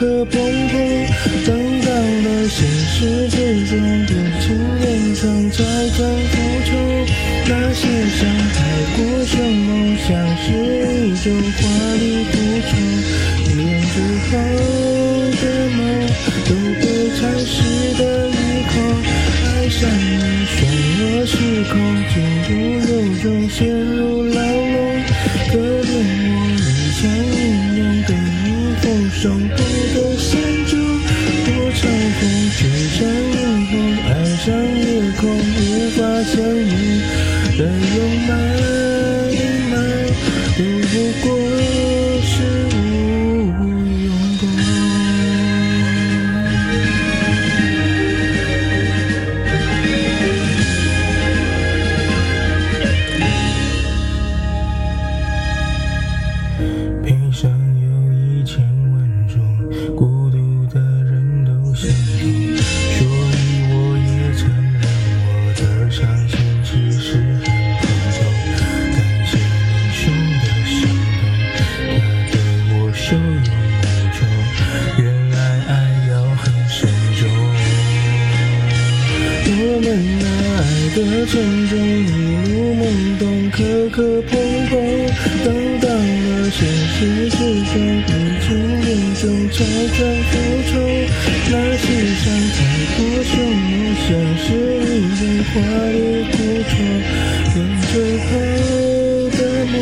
磕碰碰，等到了现实之中，变成演唱才敢复仇。那些伤太过凶猛，像是一种华丽复仇。一年之后的梦，都被蚕食的一空。爱上你，漩涡失控，情不由衷，陷入相遇的拥埋，都不过。对我受用无穷，原来爱要很慎重。我们那爱的沉重，一路懵懂，磕磕碰碰，等到了现实之中，历经严重才敢复仇。那些伤太过凶猛，像是一种华丽复仇，连最后的梦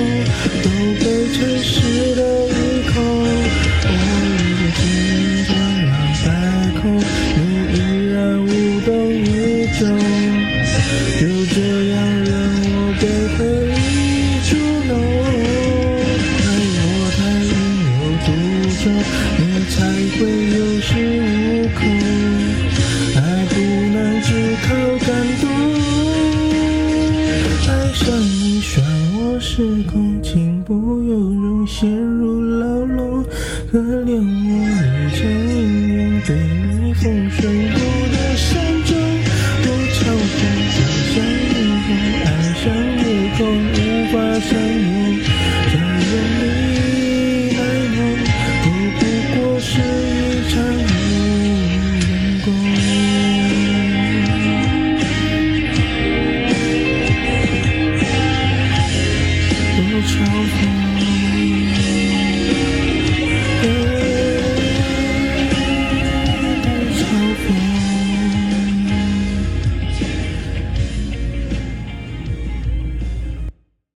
都被蚕食才会有恃无恐。爱不能只靠感动，爱上你算我失控，情不由衷，陷入牢笼。可怜我一腔英勇，对。drove